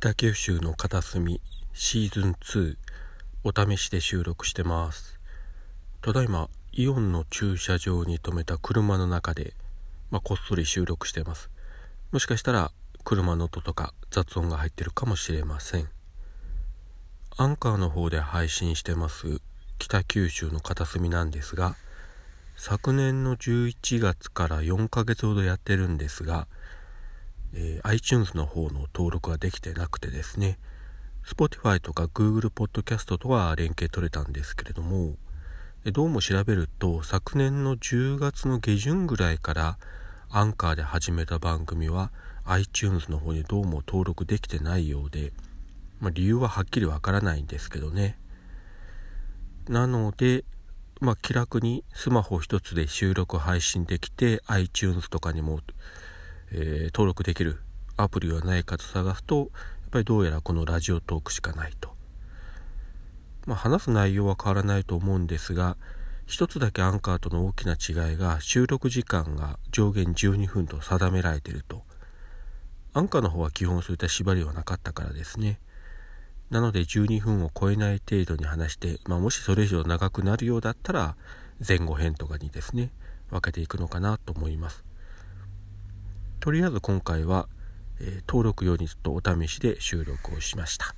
北九州の片隅シーズン2お試しで収録してます。ただいまイオンの駐車場に停めた車の中で、まあ、こっそり収録してます。もしかしたら車の音とか雑音が入ってるかもしれません。アンカーの方で配信してます北九州の片隅なんですが昨年の11月から4ヶ月ほどやってるんですがえー、iTunes の方の登録ができてなくてですね Spotify とか Google Podcast とは連携取れたんですけれどもどうも調べると昨年の10月の下旬ぐらいからアンカーで始めた番組は iTunes の方にどうも登録できてないようで、まあ、理由ははっきりわからないんですけどね。なのでまあ、気楽にスマホ一つで収録配信できて iTunes とかにもえー、登録できるアプリはないかと探すとやっぱりどうやらこのラジオトークしかないと。まあ、話す内容は変わらないと思うんですが一つだけアンカーとの大きな違いが収録時間が上限12分と定められていると。アンカーの方は基本そういった縛りはなかったからですね。なので12分を超えない程度に話して、まあ、もしそれ以上長くなるようだったら前後編とかにですね分けていくのかなと思います。とりあえず今回は、えー、登録用にちょっとお試しで収録をしました。